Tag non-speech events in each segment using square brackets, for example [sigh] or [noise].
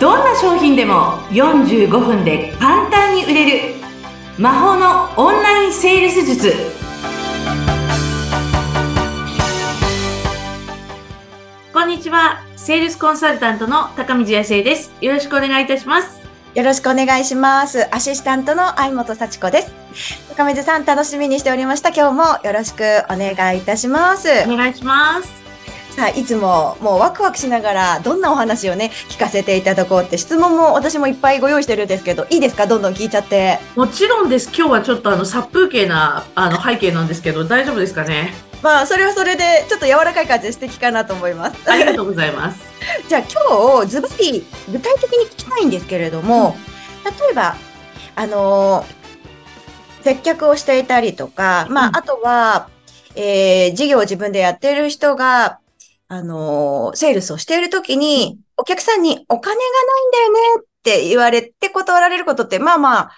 どんな商品でも45分で簡単に売れる魔法のオンラインセールス術こんにちはセールスコンサルタントの高水康生ですよろしくお願いいたしますよろしくお願いします。アシスタントの相本幸子です。高水さん、楽しみにしておりました。今日もよろしくお願いいたします。お願いしますさあ、いつももうワクワクしながら、どんなお話をね、聞かせていただこうって質問も私もいっぱいご用意してるんですけど、いいですか？どんどん聞いちゃって。もちろんです。今日はちょっとあの殺風景なあの背景なんですけど大丈夫ですかね？まあ、それはそれで、ちょっと柔らかい感じで素敵かなと思います。ありがとうございます。じゃあ今日、ズバリ具体的に聞きたいんですけれども、例えば、あのー接客をしていたりとか、まあ、うん。あとは、えー事業を自分でやっている人が、あのーセールスをしているときに、お客さんにお金がないんだよねって言われて断られることって、まあまあ、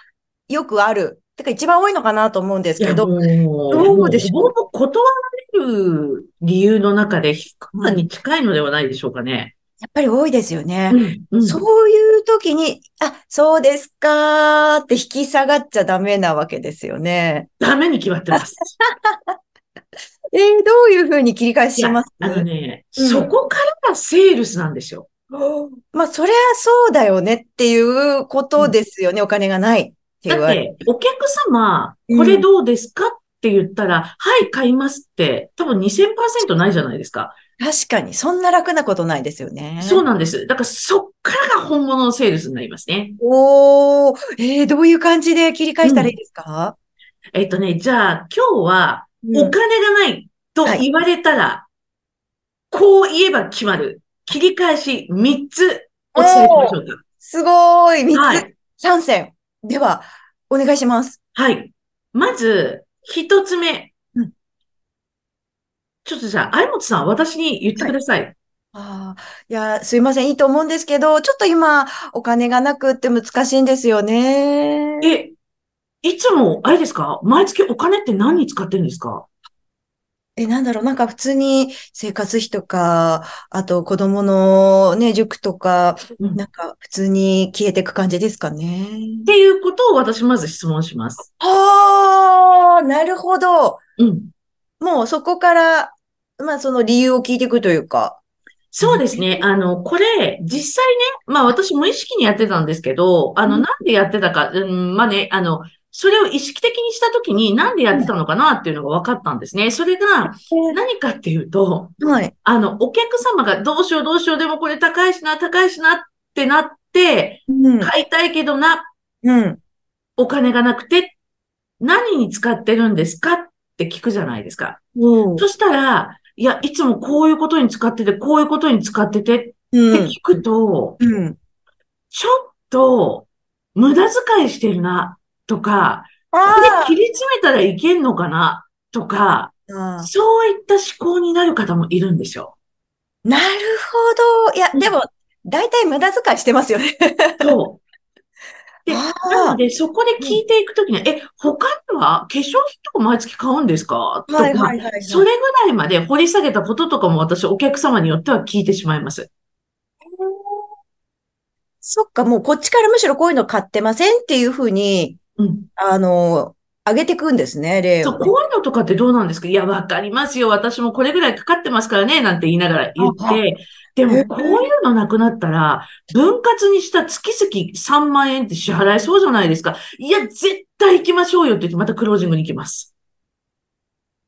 よくある。てか一番多いのかなと思うんですけど、どうでしょう断られる理由の中で100番に近いのではないでしょうかね。やっぱり多いですよね。うんうんそういう時に、あ、そうですかーって引き下がっちゃダメなわけですよね。ダメに決まってます。[laughs] えー、どういうふうに切り返します？あのね、うんそこからがセールスなんですよ。まあ、そりゃそうだよねっていうことですよね。お金がないって言われだって、お客様、うんこれどうですかって言ったら、はい、買いますって、多分2000%ないじゃないですか。確かに、そんな楽なことないですよね。そうなんです。だからそっからが本物のセールスになりますね。おー、えー、どういう感じで切り返したらいいですか、えっとね、じゃあ今日はうんお金がないと言われたら、こう言えば決まる。切り返し3つお伝えしましょうか。すごい、3つ、はい。参戦。では、お願いします。はい。まず、一つ目。うんちょっとじゃあ、相本さん、私に言ってください。ああ、いや、すいません、いいと思うんですけど、ちょっと今、お金がなくって難しいんですよね。え、いつも、あれですか？毎月お金って何に使ってるんですか？え、なんだろう、なんか普通に生活費とか、あと子供のね、塾とか、うんなんか普通に消えていく感じですかね。っていうことを私まず質問します。ああ、なるほど。うん。もうそこから、まあその理由を聞いていくというか。そうですね。あの、これ、実際ね、まあ私無意識にやってたんですけど、あの、うんなんでやってたか、うん、まあね、あの、それを意識的にしたときになんでやってたのかなっていうのが分かったんですね。それが何かっていうと、はい。あの、お客様がどうしようどうしよう、でもこれ高いしな、高いしなってなって、うん。買いたいけどな、うん。お金がなくて、何に使ってるんですかって聞くじゃないですか。うんそしたら、いや、いつもこういうことに使ってて、こういうことに使っててってうん。聞くと、うん。ちょっと、無駄遣いしてるな、とか、これあ切り詰めたらいけんのかな、とか、あ。そういった思考になる方もいるんですよ。なるほど。いや、でも、大体無駄遣いしてますよね。そう。[laughs] で、なので、そこで聞いていくときに、え、他には化粧品とか毎月買うんですか？とか、はいはいはいはいそれぐらいまで掘り下げたこととかも私、お客様によっては聞いてしまいます。そっか、もうこっちからむしろこういうの買ってませんっていうふうに、うん。あの、上げていくんですね、例そう、をね。こういうのとかってどうなんですか？いや、わかりますよ。私もこれぐらいかかってますからね、なんて言いながら言って、でも、こういうのなくなったら、分割にした月々3万円って支払えそうじゃないですか。いや、絶対行きましょうよって言って、またクロージングに行きます。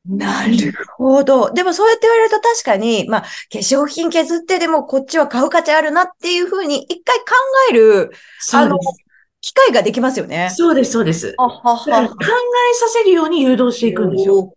なるほど。でもそうやって言われると確かに、まあ、化粧品削ってでもこっちは買う価値あるなっていうふうに一回考えるそうです。機会ができますよね。そうです、そうです。はは考えさせるように誘導していくんですよ。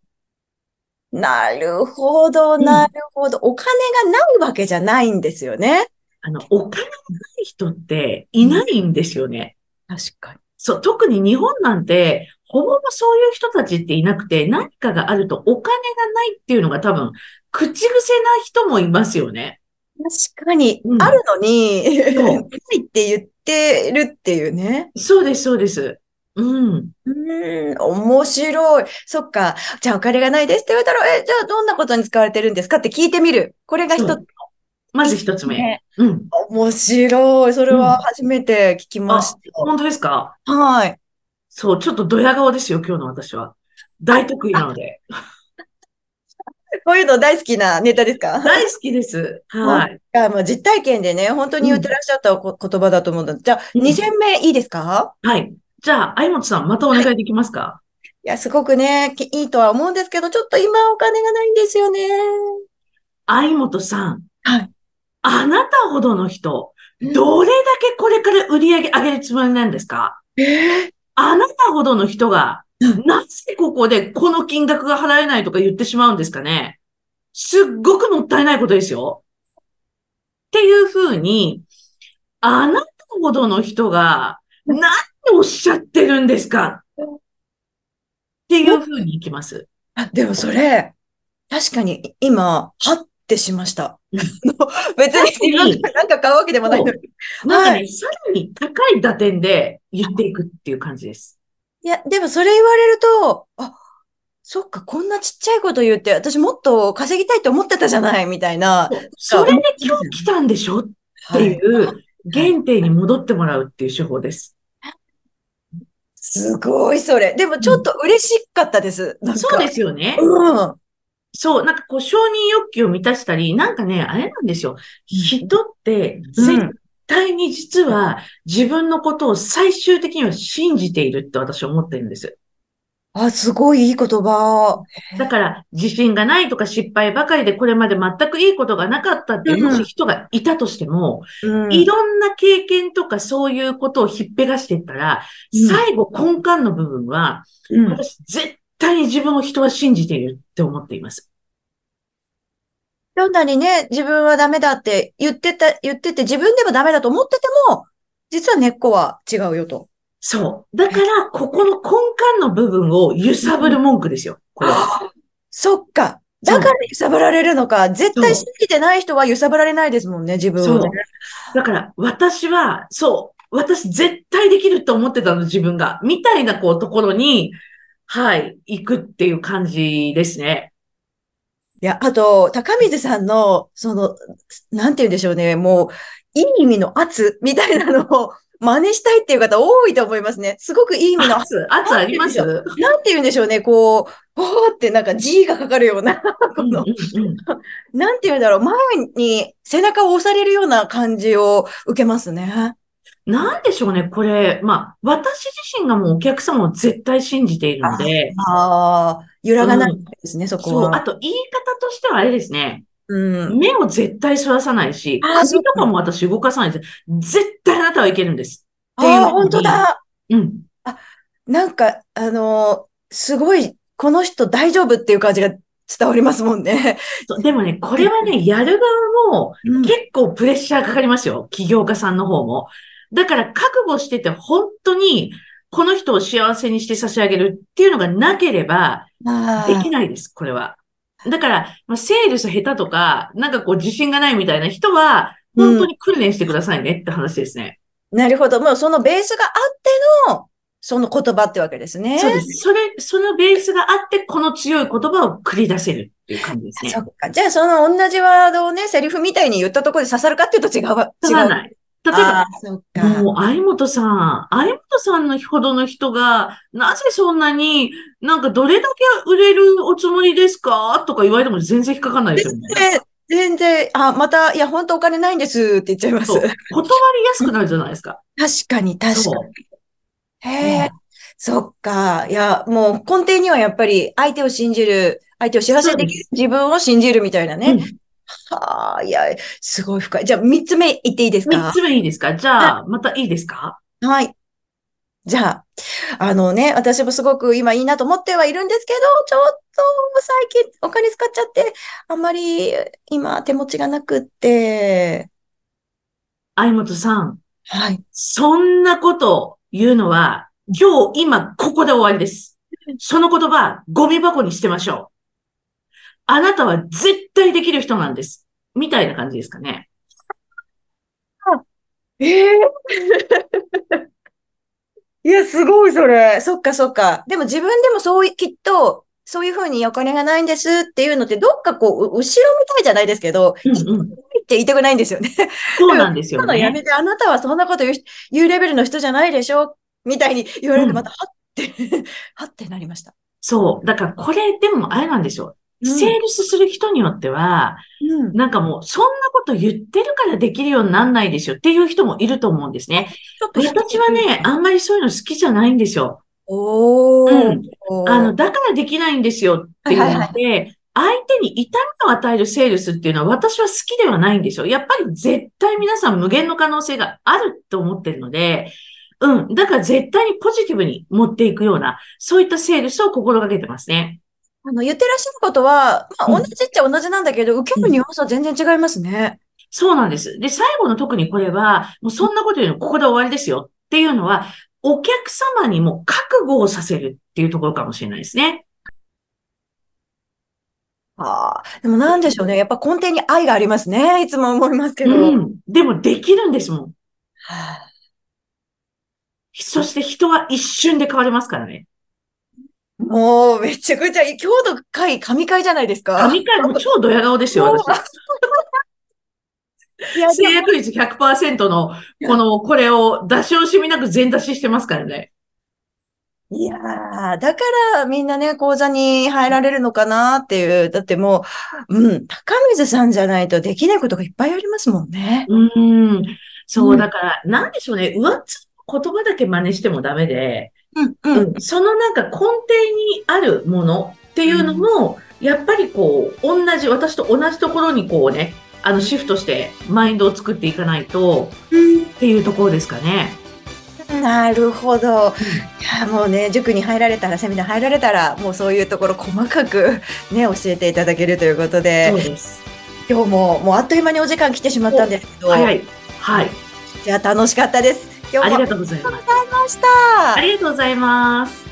なるほど、んなるほど。お金がないわけじゃないんですよね。あの、お金がない人っていないんですよね。確かに。そう、特に日本なんて、ほぼほぼそういう人たちっていなくて、何かがあるとお金がないっていうのが多分、口癖な人もいますよね。確かにう、んあるのに、ないって言ってるっていうね。そうです、そうです。うん。うーん、面白い。そっか。じゃあお金がないですって言われたら、え、じゃあどんなことに使われてるんですかって聞いてみる。これが一つまず一つ目。ねうん。面白い。それは初めて聞きまし本当ですか？た。はい。そう、ちょっとドヤ顔ですよ、今日の私は。大得意なので。[laughs] こういうの大好きなネタですか？大好きです。はい。まあ実体験でね、本当に言ってらっしゃったこ言葉だと思うんだ。じゃあ、うん2戦目いいですか？はい。じゃあ、相本さん、またお願いできますか？いや、すごくね、きいいとは思うんですけど、ちょっと今お金がないんですよね。相本さん。はい。あなたほどの人、どれだけこれから売り上げ上げるつもりなんですか？えあなたほどの人が、うん [laughs] なぜここでこの金額が払えないとか言ってしまうんですかね？すっごくもったいないことですよ。っていうふうに、あなたほどの人が、何をおっしゃってるんですか？っていうふうにいきます。あ、でもそれ、確かに今、はってしました。う [laughs] ん別に自分がなんか買うわけでもないのに。なんかね、はさらに高い打点で言っていくっていう感じです。いや、でもそれ言われると、あ、そっか、こんなちっちゃいこと言って、私もっと稼ぎたいと思ってたじゃない、みたいな。それで今日来たんでしょ？ってはいいう原点に戻ってもらうっていう手法です。すごい、それ。でもちょっと嬉しかったです。なんかそうですよね。うん。そう、なんかこう承認欲求を満たしたり、なんかね、あれなんですよ。人ってうん絶対に実は自分のことを最終的には信じているって私は思ってるんです。あ、すごいいい言葉。だから自信がないとか失敗ばかりでこれまで全くいいことがなかったっていう、人がいたとしても、うんいろんな経験とかそういうことをひっぺがしていったら、うん最後根幹の部分は、うん私絶対に自分を人は信じているって思っています。どんなにね、自分はダメだって言ってた、言ってて、自分でもダメだと思ってても、実は根っこは違うよと。そう。だから、ここの根幹の部分を揺さぶる文句ですよ。これは。そっか。だから揺さぶられるのか。絶対信じてない人は揺さぶられないですもんね、自分をね。だから、私は、そう、私絶対できると思ってたの、自分が。みたいな、こう、ところに、はい、行くっていう感じですね。いや、あと、高水さんの、その、なんて言うんでしょうね、もう、いい意味の圧みたいなのを [laughs] 真似したいっていう方多いと思いますね。すごくいい意味の圧。圧、圧ありますなんて言うんでしょうね、こう、こうってなんか G がかかるような、[laughs] この、なんて言うんだろう、前に背中を押されるような感じを受けますね。なんでしょうね、これ。まあ、私自身がもうお客様を絶対信じているので、ああ、揺らがないですね、そこそう、あは。と言い方としてはあれですね。うん。目を絶対そらさないし、首とかも私動かさないです。絶対あなたはいけるんです。っていうあ本当だ。うん。なんか、あのーすごい、この人大丈夫っていう感じが伝わりますもんね。でもね、これはね、やる側も結構プレッシャーかかりますよ。起業家さんの方も。だから覚悟してて本当にこの人を幸せにして差し上げるっていうのがなければあできないです、これは。だから、まあ、セールス下手とか、なんかこう自信がないみたいな人は、本当に訓練してくださいねって話ですね。なるほど。もうそのベースがあっての、その言葉ってわけですね。そうです。それ、そのベースがあって、この強い言葉を繰り出せるっていう感じですねそ。っか。じゃあ、その同じワードをね、セリフみたいに言ったところで刺さるかっていうと違うわ。違う。わない。例えば。もう、相本さん、相本さんのほどの人が、なぜそんなに、なんかどれだけ売れるおつもりですか？とか言われても全然引っかかんないですよね。で全然、あ、また、いや、本当お金ないんですって言っちゃいます。断りやすくなるじゃないですか。かに、確かに。へえ、そっか。いや、もう根底にはやっぱり相手を信じる、相手を幸せにできる自分を信じるみたいなね。うんはあ、いや、すごい深い。じゃあ、三つ目言っていいですか？三つ目いいですか？じゃあ、またいいですか？はい。じゃあ、あのね、私もすごく今いいなと思ってはいるんですけど、ちょっと最近お金使っちゃって、あんまり今手持ちがなくって、相本さん、はい。そんなこと言うのは、今日、今、ここで終わりです。その言葉、ゴミ箱に捨てましょう。あなたは絶対できる人なんです。みたいな感じですかね。[laughs] ええ [laughs] いや、すごい、それ。そっか、そっか。でも自分でもそうい、きっと、そういうふうにお金がないんですっていうのって、どっかこう、う後ろみたいじゃないですけど、うんうん。って言いたくないんですよね。そうなんですよ今のやめね。て、あなたはそんなこと言うし言うレベルの人じゃないでしょ？みたいに言われて、うんまた、はって、[laughs] はってなりました。そう。だからこれでもあれなんですよ。うんセールスする人によっては、うん。なんかもう、そんなこと言ってるからできるようになんないですよっていう人もいると思うんですね。私はね、あんまりそういうの好きじゃないんですよ。おー。うんあの、だからできないんですよっていうので、相手に痛みを与えるセールスっていうのは私は好きではないんですよ。やっぱり絶対皆さん無限の可能性があると思ってるので、うん。だから絶対にポジティブに持っていくような、そういったセールスを心がけてますね。あの、言ってらっしゃることは、まあ、うん同じっちゃ同じなんだけど、受けるニュアンスは全然違いますね。そうなんです。で、最後の特にこれは、もうそんなこと言うのここで終わりですよっていうのは、お客様にも覚悟をさせるっていうところかもしれないですね。ああ、でもなんでしょうね。やっぱ根底に愛がありますね。いつも思いますけど。うん。でもできるんですもん。はあそして人は一瞬で変わりますからね。もう、めちゃくちゃ、今日の回、神回じゃないですか？神回も超ドヤ顔ですよ、私。制約率100%の、この、これを出し惜しみなく全出ししてますからね。いやーだからみんなね、講座に入られるのかなっていう。だってもう、うん、高水さんじゃないとできないことがいっぱいありますもんね。うーん。そうう、んだから、なんでしょうね。上っつ言葉だけ真似してもダメで、うん、そのなんか根底にあるものっていうのも、やっぱりこう、同じ、私と同じところにこうね、あの、シフトしてマインドを作っていかないと、っていうところですかね。なるほど。いや、もうね、塾に入られたら、セミナー入られたら、もうそういうところ細かく [laughs] ね、教えていただけるということそうで、です。今日ももうあっという間にお時間来てしまったんですけど、早い。はい。じゃあ楽しかったです。今日もありがとうございます。した。ありがとうございます。